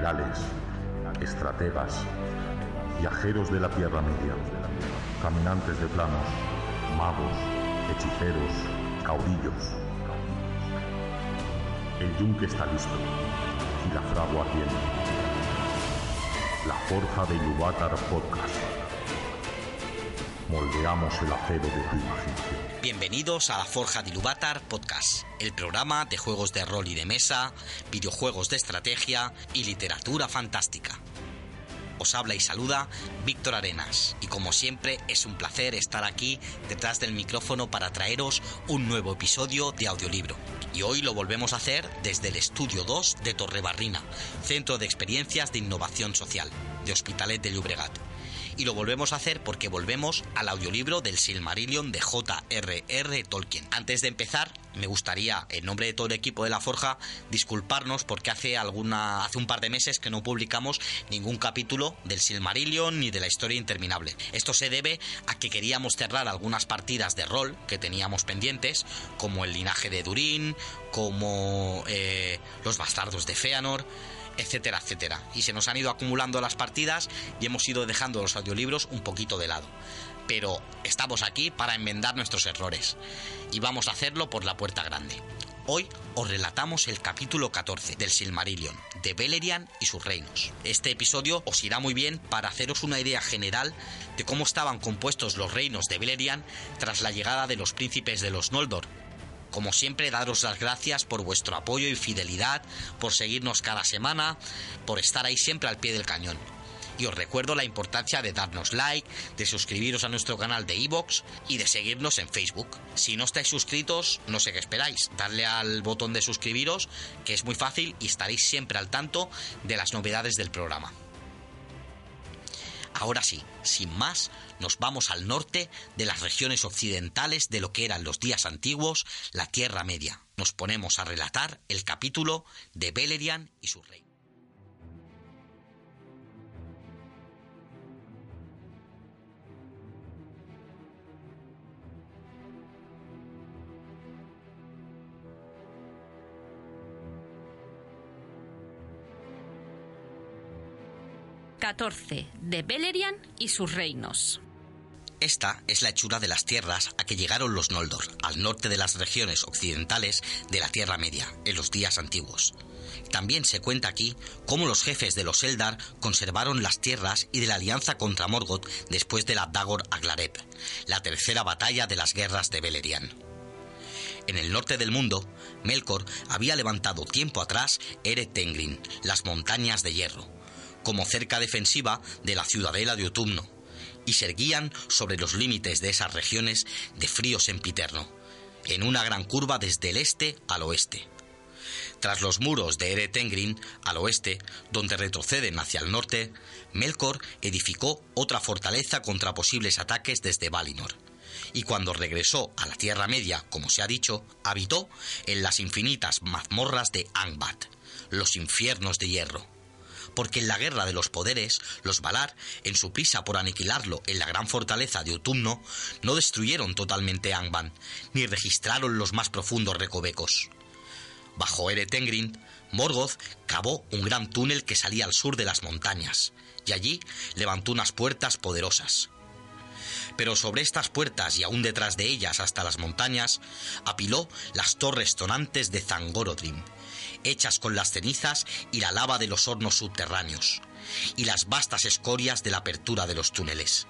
Generales, estrategas, viajeros de la Tierra Media, caminantes de planos, magos, hechiceros, caudillos. El yunque está listo y la fragua ardiente. La forja de Yuvatar Podcast. Moldeamos el acero de tu. Bienvenidos a la Forja de Podcast, el programa de juegos de rol y de mesa, videojuegos de estrategia y literatura fantástica. Os habla y saluda Víctor Arenas y como siempre es un placer estar aquí detrás del micrófono para traeros un nuevo episodio de audiolibro. Y hoy lo volvemos a hacer desde el Estudio 2 de Torrebarrina, Centro de Experiencias de Innovación Social, de Hospitalet de Llobregat y lo volvemos a hacer porque volvemos al audiolibro del Silmarillion de J.R.R. Tolkien. Antes de empezar, me gustaría, en nombre de todo el equipo de La Forja, disculparnos porque hace alguna hace un par de meses que no publicamos ningún capítulo del Silmarillion ni de la historia interminable. Esto se debe a que queríamos cerrar algunas partidas de rol que teníamos pendientes, como el linaje de Durin, como eh, los bastardos de Feanor etcétera, etcétera. Y se nos han ido acumulando las partidas y hemos ido dejando los audiolibros un poquito de lado. Pero estamos aquí para enmendar nuestros errores. Y vamos a hacerlo por la puerta grande. Hoy os relatamos el capítulo 14 del Silmarillion, de Beleriand y sus reinos. Este episodio os irá muy bien para haceros una idea general de cómo estaban compuestos los reinos de Beleriand tras la llegada de los príncipes de los Noldor, como siempre, daros las gracias por vuestro apoyo y fidelidad, por seguirnos cada semana, por estar ahí siempre al pie del cañón. Y os recuerdo la importancia de darnos like, de suscribiros a nuestro canal de iVoox y de seguirnos en Facebook. Si no estáis suscritos, no sé qué esperáis. Darle al botón de suscribiros, que es muy fácil y estaréis siempre al tanto de las novedades del programa. Ahora sí, sin más, nos vamos al norte de las regiones occidentales de lo que eran los días antiguos, la Tierra Media. Nos ponemos a relatar el capítulo de Beleriand y su rey. 14 de Beleriand y sus reinos. Esta es la hechura de las tierras a que llegaron los Noldor, al norte de las regiones occidentales de la Tierra Media, en los días antiguos. También se cuenta aquí cómo los jefes de los Eldar conservaron las tierras y de la alianza contra Morgoth después de la Dagor Aglareb, la tercera batalla de las guerras de Beleriand. En el norte del mundo, Melkor había levantado tiempo atrás Ere Tengrin, las montañas de hierro, como cerca defensiva de la ciudadela de Utumno, y se erguían sobre los límites de esas regiones de frío sempiterno, en una gran curva desde el este al oeste. Tras los muros de Eretengrin, al oeste, donde retroceden hacia el norte, Melkor edificó otra fortaleza contra posibles ataques desde Valinor. Y cuando regresó a la Tierra Media, como se ha dicho, habitó en las infinitas mazmorras de Angbat, los infiernos de hierro porque en la guerra de los poderes, los Valar, en su prisa por aniquilarlo en la gran fortaleza de Utumno, no destruyeron totalmente Angband, ni registraron los más profundos recovecos. Bajo Eretengrin, Morgoth cavó un gran túnel que salía al sur de las montañas, y allí levantó unas puertas poderosas. Pero sobre estas puertas y aún detrás de ellas hasta las montañas, apiló las torres tonantes de Zangorodrim, hechas con las cenizas y la lava de los hornos subterráneos, y las vastas escorias de la apertura de los túneles.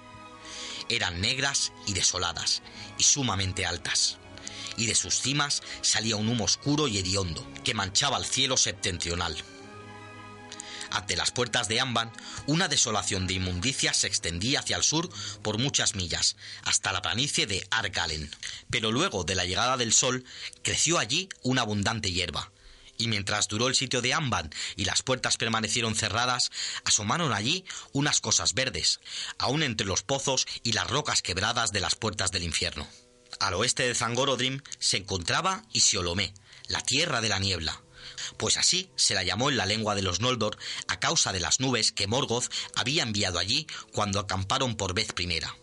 Eran negras y desoladas, y sumamente altas, y de sus cimas salía un humo oscuro y hediondo que manchaba el cielo septentrional. Ante las puertas de Amban, una desolación de inmundicia se extendía hacia el sur por muchas millas, hasta la planicie de Argalen. Pero luego de la llegada del sol, creció allí una abundante hierba. Y mientras duró el sitio de Amban y las puertas permanecieron cerradas, asomaron allí unas cosas verdes, aún entre los pozos y las rocas quebradas de las puertas del infierno. Al oeste de Zangorodrim se encontraba Isiolomé, la tierra de la niebla, pues así se la llamó en la lengua de los Noldor a causa de las nubes que Morgoth había enviado allí cuando acamparon por vez primera.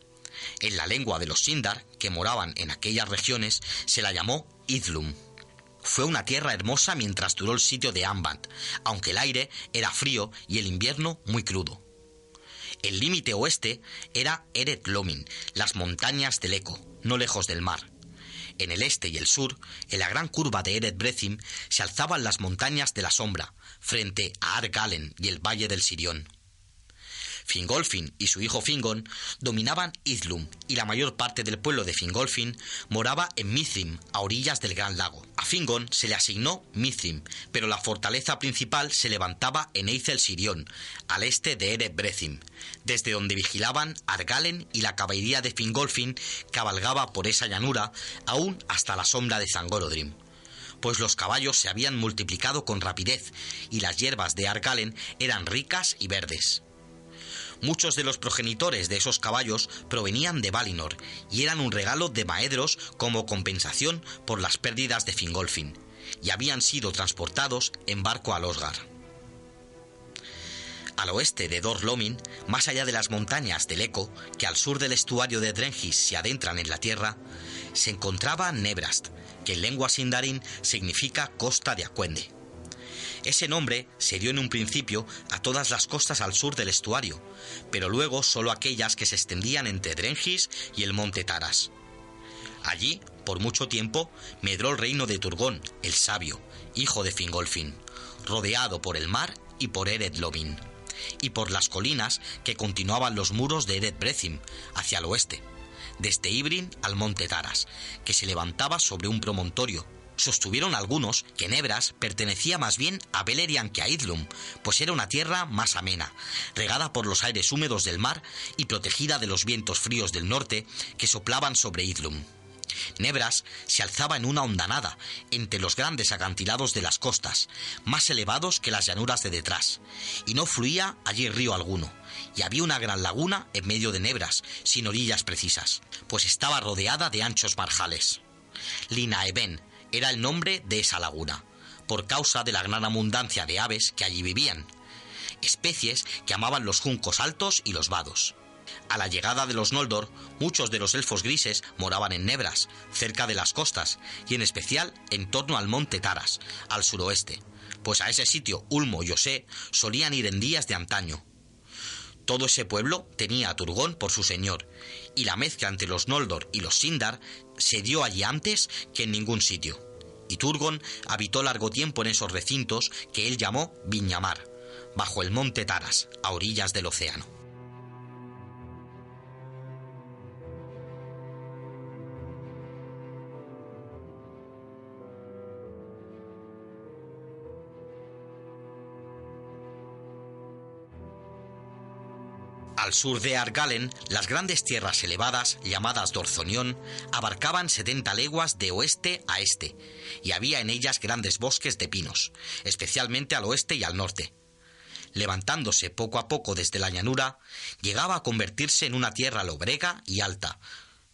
En la lengua de los Sindar, que moraban en aquellas regiones, se la llamó Idlum. Fue una tierra hermosa mientras duró el sitio de Ambant, aunque el aire era frío y el invierno muy crudo. El límite oeste era Eret Lomin, las montañas del Eco, no lejos del mar. En el este y el sur, en la gran curva de Eret Brethim, se alzaban las montañas de la sombra, frente a Argalen y el valle del Sirión. Fingolfin y su hijo Fingon dominaban Idlum y la mayor parte del pueblo de Fingolfin moraba en Mithrim, a orillas del Gran Lago. A Fingon se le asignó Mithrim, pero la fortaleza principal se levantaba en Eizel Sirion, al este de Brethim, desde donde vigilaban Argalen y la caballería de Fingolfin cabalgaba por esa llanura aún hasta la sombra de Zangorodrim pues los caballos se habían multiplicado con rapidez y las hierbas de Argalen eran ricas y verdes. Muchos de los progenitores de esos caballos provenían de Valinor y eran un regalo de Maedros como compensación por las pérdidas de Fingolfin, y habían sido transportados en barco a Losgar. Al oeste de Dor Lomin, más allá de las montañas del Eco, que al sur del estuario de Drengis se adentran en la tierra, se encontraba Nebrast, que en lengua sindarin significa costa de Acuende. Ese nombre se dio en un principio a todas las costas al sur del estuario, pero luego solo aquellas que se extendían entre Drengis y el monte Taras. Allí, por mucho tiempo, medró el reino de Turgón, el sabio, hijo de Fingolfin, rodeado por el mar y por Ered Lovin, y por las colinas que continuaban los muros de Ered Brethim, hacia el oeste, desde Ibrin al monte Taras, que se levantaba sobre un promontorio, Sostuvieron algunos que Nebras pertenecía más bien a Beleriand que a Idlum, pues era una tierra más amena, regada por los aires húmedos del mar y protegida de los vientos fríos del norte que soplaban sobre Idlum. Nebras se alzaba en una hondanada, entre los grandes acantilados de las costas, más elevados que las llanuras de detrás, y no fluía allí río alguno, y había una gran laguna en medio de Nebras, sin orillas precisas, pues estaba rodeada de anchos marjales. Linaeben, era el nombre de esa laguna, por causa de la gran abundancia de aves que allí vivían, especies que amaban los juncos altos y los vados. A la llegada de los Noldor, muchos de los elfos grises moraban en Nebras, cerca de las costas, y en especial en torno al monte Taras, al suroeste, pues a ese sitio Ulmo y Osé solían ir en días de antaño. Todo ese pueblo tenía a Turgón por su señor, y la mezcla entre los Noldor y los Sindar se dio allí antes que en ningún sitio. Y Turgon habitó largo tiempo en esos recintos que él llamó Viñamar, bajo el monte Taras, a orillas del océano. Al sur de Argalen, las grandes tierras elevadas, llamadas Dorzonión, abarcaban 70 leguas de oeste a este, y había en ellas grandes bosques de pinos, especialmente al oeste y al norte. Levantándose poco a poco desde la llanura, llegaba a convertirse en una tierra lobrega y alta,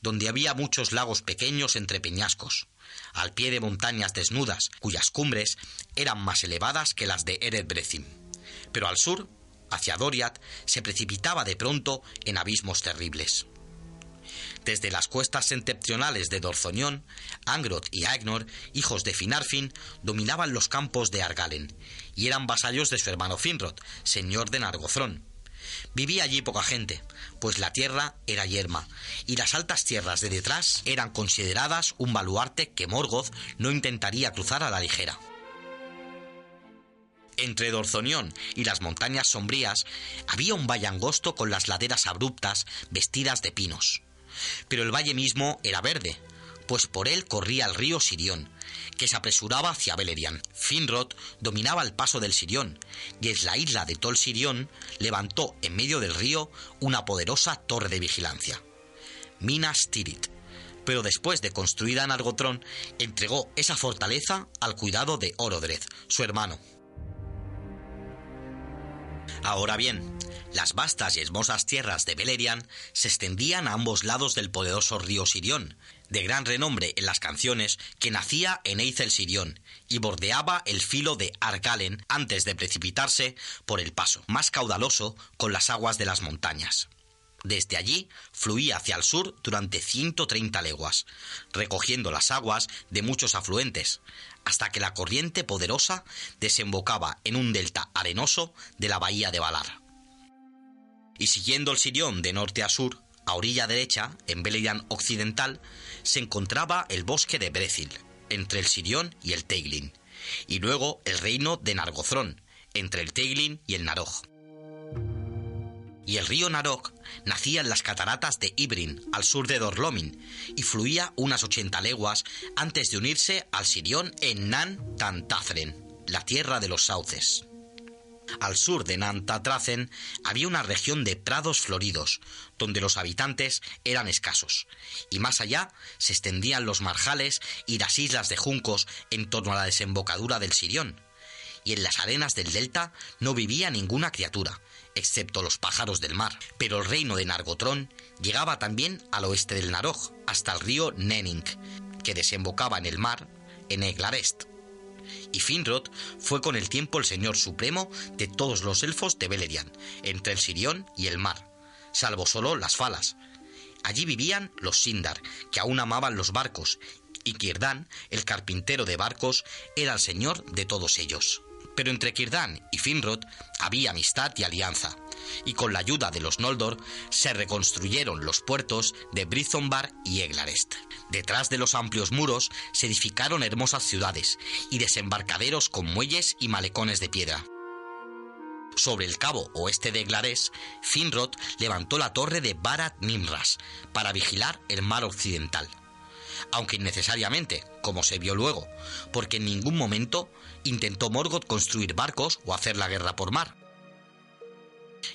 donde había muchos lagos pequeños entre peñascos, al pie de montañas desnudas, cuyas cumbres eran más elevadas que las de Ered Brethim. Pero al sur hacia Doriath, se precipitaba de pronto en abismos terribles. Desde las cuestas septentrionales de Dorzoñón, Angroth y Aegnor, hijos de Finarfin, dominaban los campos de Argalen, y eran vasallos de su hermano Finrod, señor de Nargothrond. Vivía allí poca gente, pues la tierra era yerma, y las altas tierras de detrás eran consideradas un baluarte que Morgoth no intentaría cruzar a la ligera. Entre Dorzonión y las montañas sombrías había un valle angosto con las laderas abruptas vestidas de pinos. Pero el valle mismo era verde, pues por él corría el río Sirión, que se apresuraba hacia Beleriand. Finrod dominaba el paso del Sirión, y en la isla de Tol Sirión levantó en medio del río una poderosa torre de vigilancia. Minas Tirith. Pero después de construida en Argotrón, entregó esa fortaleza al cuidado de Orodred, su hermano. Ahora bien, las vastas y hermosas tierras de Beleriand se extendían a ambos lados del poderoso río Sirión, de gran renombre en las canciones, que nacía en Eithel Sirión y bordeaba el filo de Argalen antes de precipitarse por el paso, más caudaloso con las aguas de las montañas. Desde allí fluía hacia el sur durante 130 leguas, recogiendo las aguas de muchos afluentes, hasta que la corriente poderosa desembocaba en un delta arenoso de la bahía de Valar. Y siguiendo el Sirión de norte a sur, a orilla derecha, en Beleriand occidental, se encontraba el bosque de Brethil, entre el Sirión y el Teiglin, y luego el reino de Nargothrond, entre el Teiglin y el Narog. Y el río Narog nacía en las cataratas de Ibrin, al sur de Dorlomin, y fluía unas 80 leguas antes de unirse al Sirión en Nan la tierra de los sauces. Al sur de Nantatracen había una región de prados floridos, donde los habitantes eran escasos, y más allá se extendían los marjales y las islas de juncos en torno a la desembocadura del Sirión, y en las arenas del delta no vivía ninguna criatura, excepto los pájaros del mar. Pero el reino de Nargotrón llegaba también al oeste del Naroj, hasta el río Nenning, que desembocaba en el mar en Eglarest y Finrod fue con el tiempo el señor supremo de todos los elfos de Beleriand, entre el Sirión y el mar, salvo solo las Falas. Allí vivían los Sindar, que aún amaban los barcos, y Kirdán, el carpintero de barcos, era el señor de todos ellos. Pero entre Kirdán y Finrod había amistad y alianza, y con la ayuda de los Noldor se reconstruyeron los puertos de Brizombar y Eglarest. Detrás de los amplios muros se edificaron hermosas ciudades y desembarcaderos con muelles y malecones de piedra. Sobre el cabo oeste de Eglarest, Finrod levantó la torre de Barat Nimras para vigilar el mar occidental aunque innecesariamente, como se vio luego, porque en ningún momento intentó Morgoth construir barcos o hacer la guerra por mar.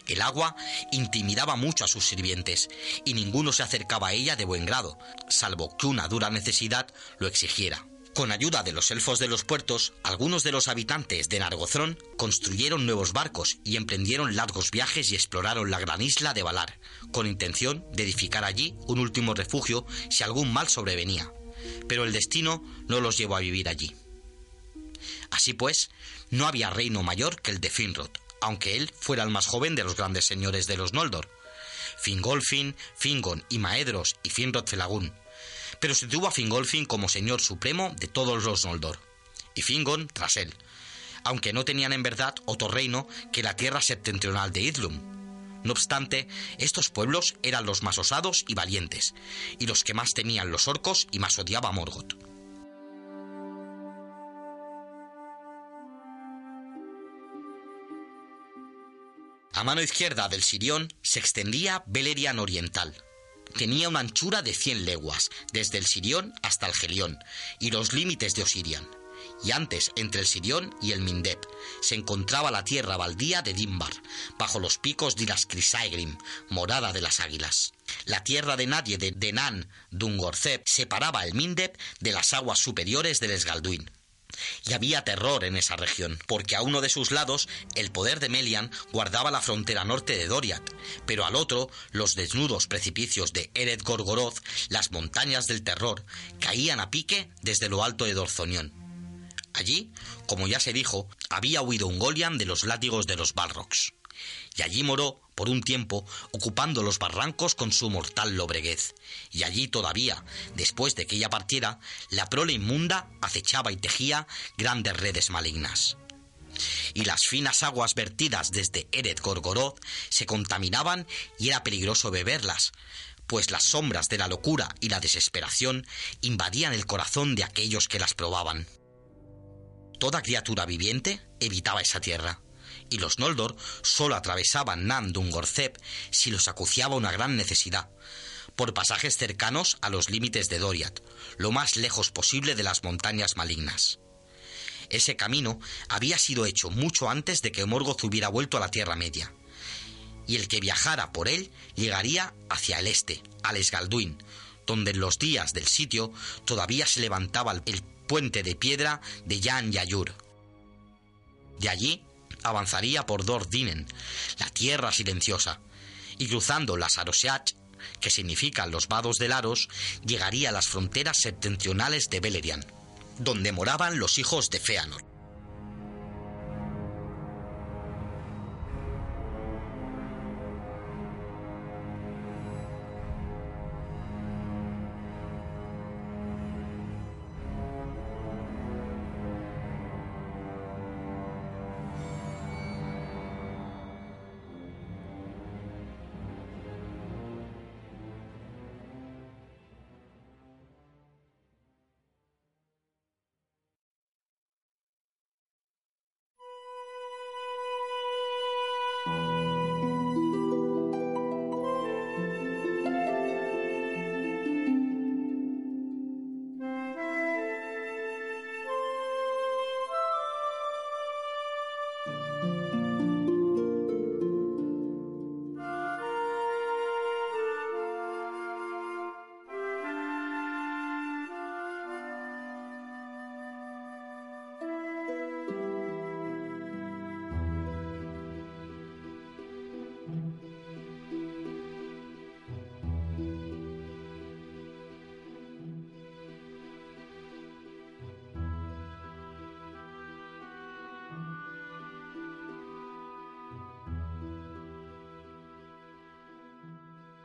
El agua intimidaba mucho a sus sirvientes, y ninguno se acercaba a ella de buen grado, salvo que una dura necesidad lo exigiera. Con ayuda de los elfos de los puertos, algunos de los habitantes de Nargothrond construyeron nuevos barcos y emprendieron largos viajes y exploraron la gran isla de Valar, con intención de edificar allí un último refugio si algún mal sobrevenía. Pero el destino no los llevó a vivir allí. Así pues, no había reino mayor que el de Finrod, aunque él fuera el más joven de los grandes señores de los Noldor. Fingolfin, Fingon y Maedros y Finrod Felagún. Pero se tuvo a Fingolfin como señor supremo de todos los Noldor, y Fingon tras él, aunque no tenían en verdad otro reino que la tierra septentrional de Idlum. No obstante, estos pueblos eran los más osados y valientes, y los que más temían los orcos y más odiaba Morgoth. A mano izquierda del Sirión se extendía Beleriand Oriental. Tenía una anchura de 100 leguas, desde el Sirión hasta el Gelión, y los límites de Osirian. Y antes, entre el Sirión y el Mindep, se encontraba la tierra baldía de Dimbar, bajo los picos de las Crisaegrim, morada de las águilas. La tierra de nadie de Denan Dungorcep separaba el Mindep de las aguas superiores del Esgalduin. Y había terror en esa región, porque a uno de sus lados el poder de Melian guardaba la frontera norte de Doriath, pero al otro los desnudos precipicios de Ered Gorgoroth, las montañas del terror, caían a pique desde lo alto de Dorzonión. Allí, como ya se dijo, había huido un Golian de los látigos de los Balrogs y allí moró por un tiempo ocupando los barrancos con su mortal lobreguez. Y allí todavía, después de que ella partiera, la prole inmunda acechaba y tejía grandes redes malignas. Y las finas aguas vertidas desde Eret Gorgoroth se contaminaban y era peligroso beberlas, pues las sombras de la locura y la desesperación invadían el corazón de aquellos que las probaban. Toda criatura viviente evitaba esa tierra y los Noldor solo atravesaban Nan Dungorcep si los acuciaba una gran necesidad, por pasajes cercanos a los límites de Doriath, lo más lejos posible de las montañas malignas. Ese camino había sido hecho mucho antes de que Morgoth hubiera vuelto a la Tierra Media, y el que viajara por él llegaría hacia el este, al Esgalduin, donde en los días del sitio todavía se levantaba el puente de piedra de Yan Yayur. De allí avanzaría por Dordinen, la tierra silenciosa, y cruzando las Aroseach, que significan los vados de Laros, llegaría a las fronteras septentrionales de Beleriand, donde moraban los hijos de Feanor.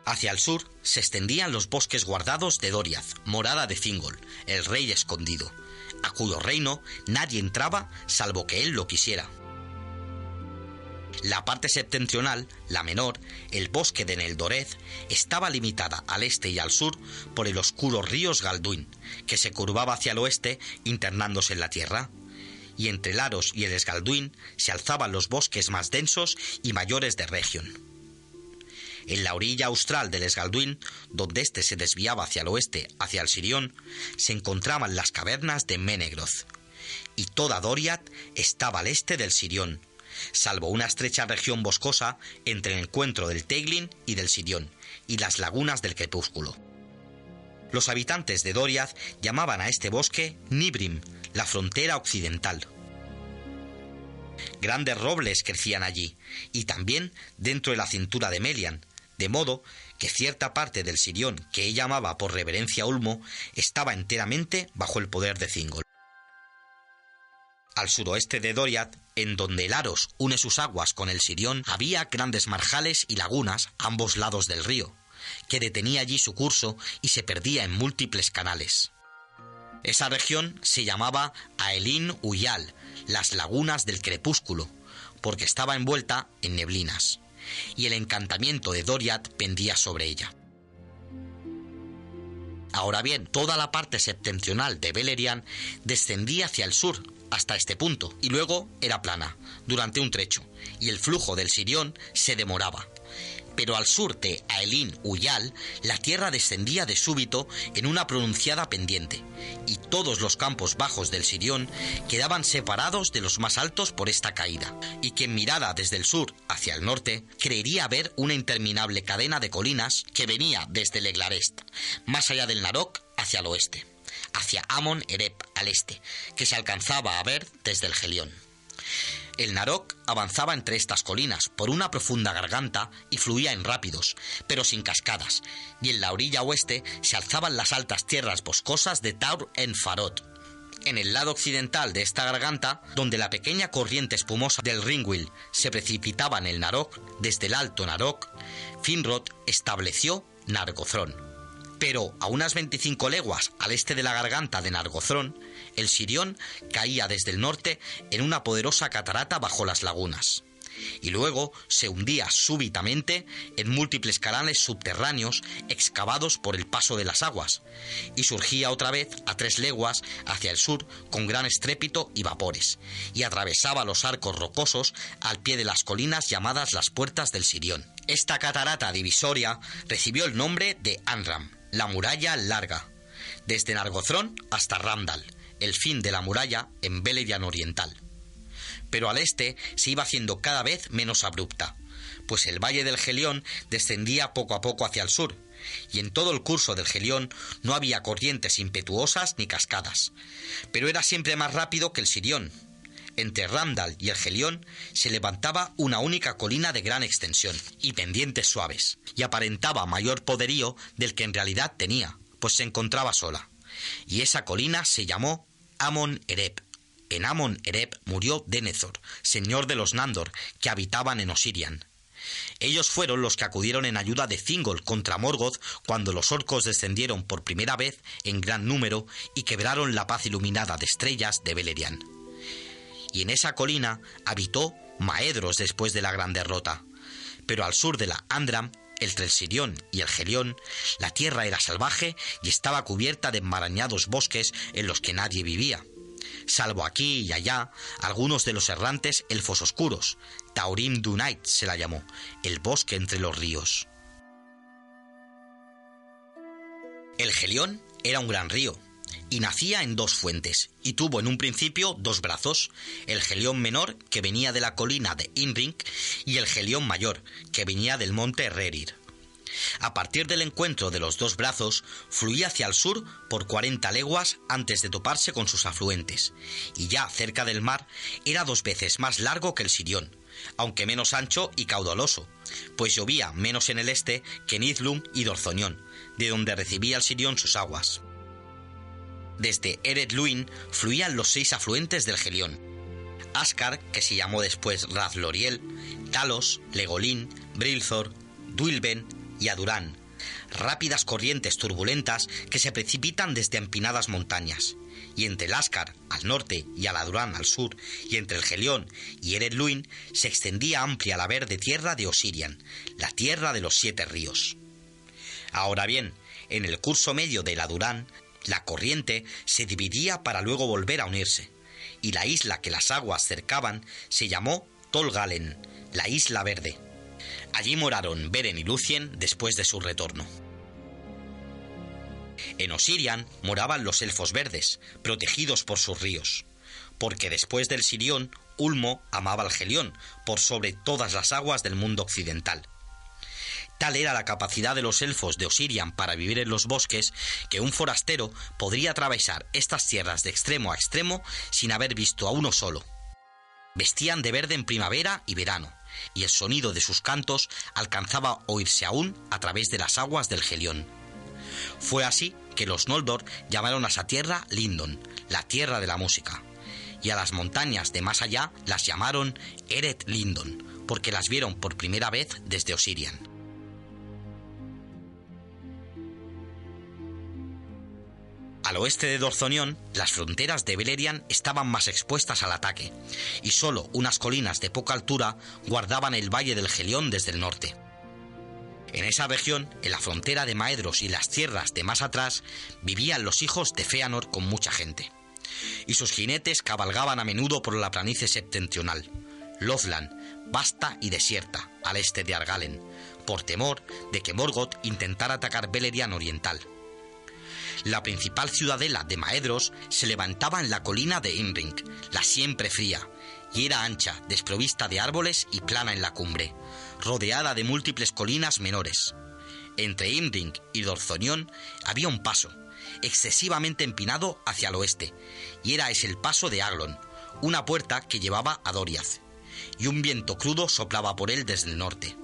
Hacia el sur se extendían los bosques guardados de Doriath, morada de Thingol, el rey escondido, a cuyo reino nadie entraba salvo que él lo quisiera. La parte septentrional, la menor, el bosque de Neldorez, estaba limitada al este y al sur por el oscuro río Galduin, que se curvaba hacia el oeste internándose en la tierra. Y entre Laros y el Esgalduin se alzaban los bosques más densos y mayores de Region. En la orilla austral del Esgalduin, donde éste se desviaba hacia el oeste, hacia el Sirión, se encontraban las cavernas de Menegroth. Y toda Doriath estaba al este del Sirión, salvo una estrecha región boscosa entre el encuentro del Teiglin y del Sirión, y las lagunas del crepúsculo. Los habitantes de Doriath llamaban a este bosque Nibrim, la frontera occidental. Grandes robles crecían allí, y también dentro de la cintura de Melian, de modo que cierta parte del Sirión que ella amaba por reverencia a Ulmo estaba enteramente bajo el poder de Zingol. Al suroeste de Doriath, en donde el Aros une sus aguas con el Sirión, había grandes marjales y lagunas a ambos lados del río, que detenía allí su curso y se perdía en múltiples canales. Esa región se llamaba Aelin Uyal, las lagunas del crepúsculo, porque estaba envuelta en neblinas y el encantamiento de Doriath pendía sobre ella. Ahora bien, toda la parte septentrional de Beleriand descendía hacia el sur hasta este punto y luego era plana durante un trecho y el flujo del Sirión se demoraba pero al sur de Aelin Uyal la tierra descendía de súbito en una pronunciada pendiente, y todos los campos bajos del Sirión quedaban separados de los más altos por esta caída, y quien mirara desde el sur hacia el norte creería ver una interminable cadena de colinas que venía desde el Eglarest, más allá del Narok hacia el oeste, hacia Amon Erep al este, que se alcanzaba a ver desde el Gelión. El Narok avanzaba entre estas colinas por una profunda garganta y fluía en rápidos, pero sin cascadas, y en la orilla oeste se alzaban las altas tierras boscosas de Taur en Farot. En el lado occidental de esta garganta, donde la pequeña corriente espumosa del Ringwill se precipitaba en el Narok, desde el alto Narok, Finrod estableció Nargothrond. Pero a unas 25 leguas al este de la garganta de Nargothrond, el Sirión caía desde el norte en una poderosa catarata bajo las lagunas. y luego se hundía súbitamente en múltiples canales subterráneos excavados por el paso de las aguas, y surgía otra vez a tres leguas hacia el sur con gran estrépito y vapores, y atravesaba los arcos rocosos al pie de las colinas llamadas las puertas del Sirión. Esta catarata divisoria recibió el nombre de Anram, la muralla larga, desde Nargothrond hasta Randall, el fin de la muralla en Beleriand Oriental pero al este se iba haciendo cada vez menos abrupta, pues el valle del Gelión descendía poco a poco hacia el sur, y en todo el curso del Gelión no había corrientes impetuosas ni cascadas, pero era siempre más rápido que el Sirión. Entre Randall y el Gelión se levantaba una única colina de gran extensión y pendientes suaves, y aparentaba mayor poderío del que en realidad tenía, pues se encontraba sola. Y esa colina se llamó Amon Ereb, en Amon Ereb murió Denethor, señor de los Nandor, que habitaban en Osirian. Ellos fueron los que acudieron en ayuda de Thingol contra Morgoth cuando los orcos descendieron por primera vez en gran número y quebraron la paz iluminada de estrellas de Beleriand. Y en esa colina habitó Maedros después de la gran derrota. Pero al sur de la Andram, entre el Sirión y el Gelión, la tierra era salvaje y estaba cubierta de enmarañados bosques en los que nadie vivía salvo aquí y allá algunos de los errantes elfos oscuros. Taurim Dunait se la llamó, el bosque entre los ríos. El Gelión era un gran río, y nacía en dos fuentes, y tuvo en un principio dos brazos, el Gelión menor, que venía de la colina de Inring, y el Gelión mayor, que venía del monte Rerir. A partir del encuentro de los dos brazos, fluía hacia el sur por 40 leguas antes de toparse con sus afluentes, y ya cerca del mar era dos veces más largo que el Sirión, aunque menos ancho y caudaloso, pues llovía menos en el este que en Idlum y Dorzoñón, de donde recibía el Sirión sus aguas. Desde Eret Luin fluían los seis afluentes del Gelión. Ascar, que se llamó después Razloriel, Talos, Legolín, Brilthor, Duilben, y a Durán, rápidas corrientes turbulentas que se precipitan desde empinadas montañas, y entre el Ascar al norte y a la Durán al sur, y entre el Gelión y Eret Luin se extendía amplia la verde tierra de Osirian, la tierra de los siete ríos. Ahora bien, en el curso medio de la Durán, la corriente se dividía para luego volver a unirse, y la isla que las aguas cercaban se llamó Tolgalen, la isla verde, Allí moraron Beren y Lucien después de su retorno. En Osirian moraban los elfos verdes, protegidos por sus ríos, porque después del Sirión, Ulmo amaba al Gelión por sobre todas las aguas del mundo occidental. Era la capacidad de los elfos de Osirian para vivir en los bosques que un forastero podría atravesar estas tierras de extremo a extremo sin haber visto a uno solo. Vestían de verde en primavera y verano, y el sonido de sus cantos alcanzaba oírse aún a través de las aguas del Gelión. Fue así que los Noldor llamaron a esa tierra Lindon, la tierra de la música, y a las montañas de más allá las llamaron Eret Lindon, porque las vieron por primera vez desde Osirian. Al oeste de Dorzonión, las fronteras de Beleriand estaban más expuestas al ataque, y solo unas colinas de poca altura guardaban el valle del Gelión desde el norte. En esa región, en la frontera de Maedros y las tierras de más atrás, vivían los hijos de Feanor con mucha gente, y sus jinetes cabalgaban a menudo por la planicie septentrional, Lothland, vasta y desierta, al este de Argalen, por temor de que Morgoth intentara atacar Beleriand oriental. La principal ciudadela de Maedros se levantaba en la colina de Imring, la siempre fría, y era ancha, desprovista de árboles y plana en la cumbre, rodeada de múltiples colinas menores. Entre Imring y Dorzonión había un paso, excesivamente empinado hacia el oeste, y era ese el paso de Aglon, una puerta que llevaba a Doriath, y un viento crudo soplaba por él desde el norte.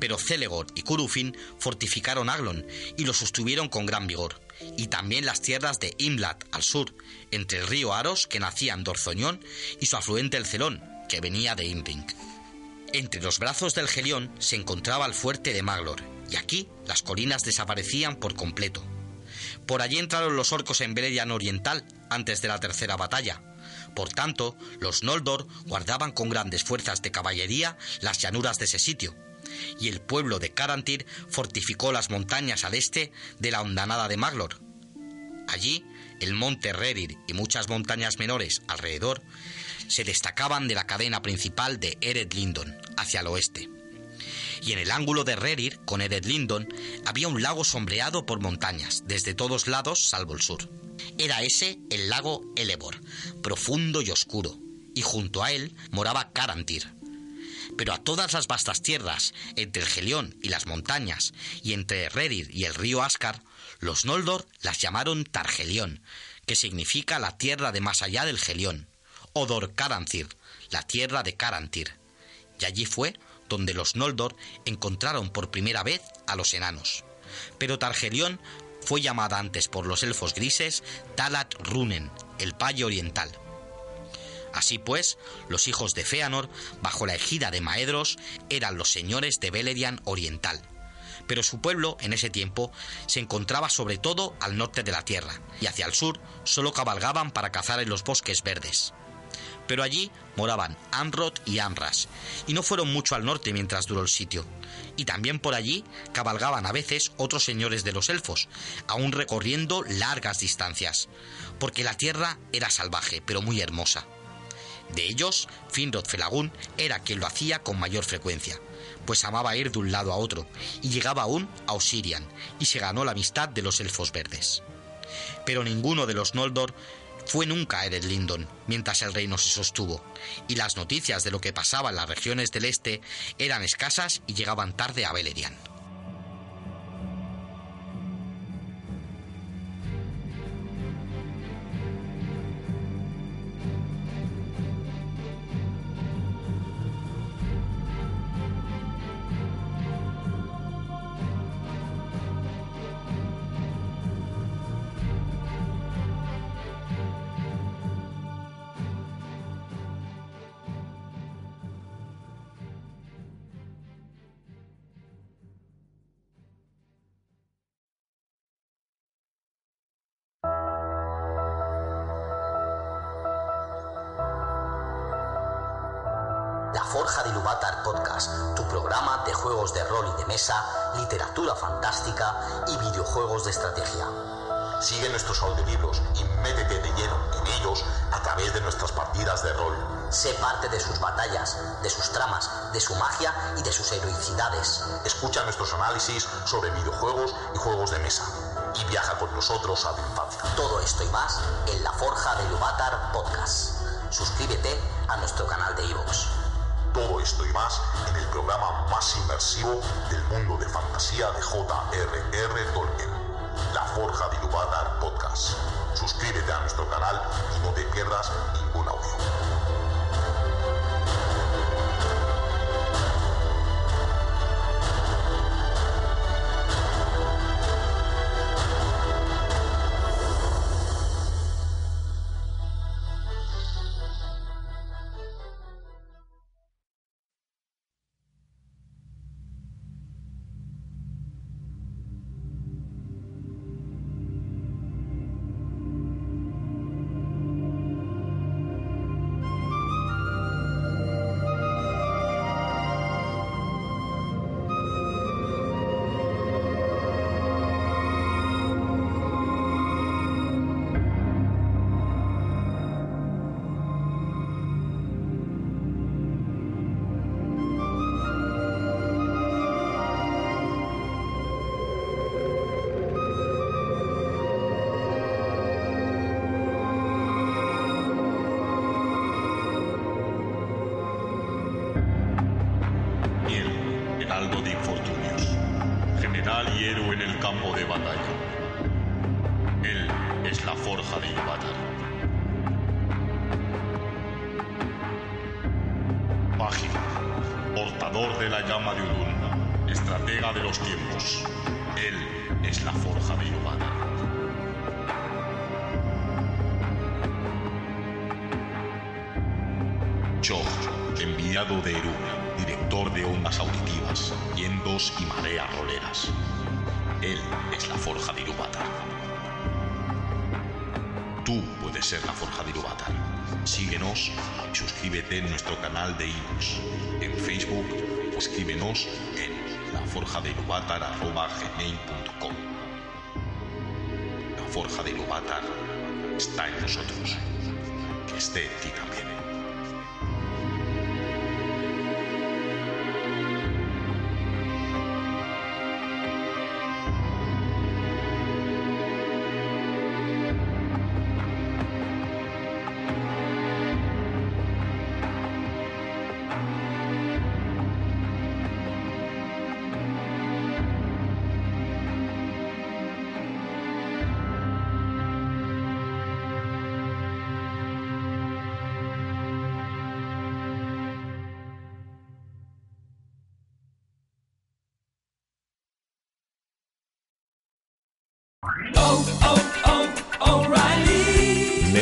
Pero Celegor y Curufin fortificaron Aglon y lo sostuvieron con gran vigor y también las tierras de Imlat al sur, entre el río Aros que nacía en Dorzoñón y su afluente el Celón, que venía de Imping. Entre los brazos del Gelión se encontraba el fuerte de Maglor, y aquí las colinas desaparecían por completo. Por allí entraron los orcos en Beleriand Oriental antes de la tercera batalla, Por tanto, los Noldor guardaban con grandes fuerzas de caballería las llanuras de ese sitio, y el pueblo de Carantir fortificó las montañas al este de la hondanada de Maglor. Allí, el monte Rerir y muchas montañas menores alrededor se destacaban de la cadena principal de Ered Lindon hacia el oeste. Y en el ángulo de Rerir con Ered Lindon había un lago sombreado por montañas, desde todos lados salvo el sur. Era ese el lago Elebor, profundo y oscuro, y junto a él moraba Carantir. Pero a todas las vastas tierras, entre el Gelión y las montañas, y entre Rerir y el río Ascar, los Noldor las llamaron Targelión, que significa la tierra de más allá del Gelión, o Dor Carancir, la tierra de Carantir. Y allí fue donde los Noldor encontraron por primera vez a los enanos. Pero Targelión fue llamada antes por los elfos grises Talat Runen, el Valle Oriental. Así pues, los hijos de Feanor, bajo la ejida de Maedros, eran los señores de Beleriand Oriental. Pero su pueblo, en ese tiempo, se encontraba sobre todo al norte de la tierra, y hacia el sur solo cabalgaban para cazar en los bosques verdes. Pero allí moraban Anrod y Anras, y no fueron mucho al norte mientras duró el sitio. Y también por allí cabalgaban a veces otros señores de los elfos, aún recorriendo largas distancias, porque la tierra era salvaje, pero muy hermosa. De ellos, Finrod Felagún era quien lo hacía con mayor frecuencia, pues amaba ir de un lado a otro, y llegaba aún a Osirian, y se ganó la amistad de los elfos verdes. Pero ninguno de los Noldor fue nunca a Ered Lindon mientras el reino se sostuvo, y las noticias de lo que pasaba en las regiones del este eran escasas y llegaban tarde a Beleriand. De rol y de mesa, literatura fantástica y videojuegos de estrategia. Sigue nuestros audiolibros y métete de lleno en ellos a través de nuestras partidas de rol. Sé parte de sus batallas, de sus tramas, de su magia y de sus heroicidades. Escucha nuestros análisis sobre videojuegos y juegos de mesa. Y viaja con nosotros a tu infancia. Todo esto y más en La Forja de Ilúvatar Podcast. Suscríbete a nuestro canal de iVoox. Todo esto y más en el programa más inmersivo del mundo de fantasía de J.R.R. Tolkien, La Forja de Podcast. Suscríbete a nuestro canal y no te pierdas ningún audio. Portador de la llama de Ulun, estratega de los tiempos. Él es la forja de Ilúvatar. Chog, enviado de Eru, director de ondas auditivas, vientos y mareas roleras. Él es la forja de Ilúvatar. tú puedes ser la Forja de Iluvatar. Síguenos y suscríbete en nuestro canal de iVoox, en Facebook escríbenos en laforjadeiluvatar.gmail.com La Forja de Iluvatar está en nosotros. Que esté en ti también.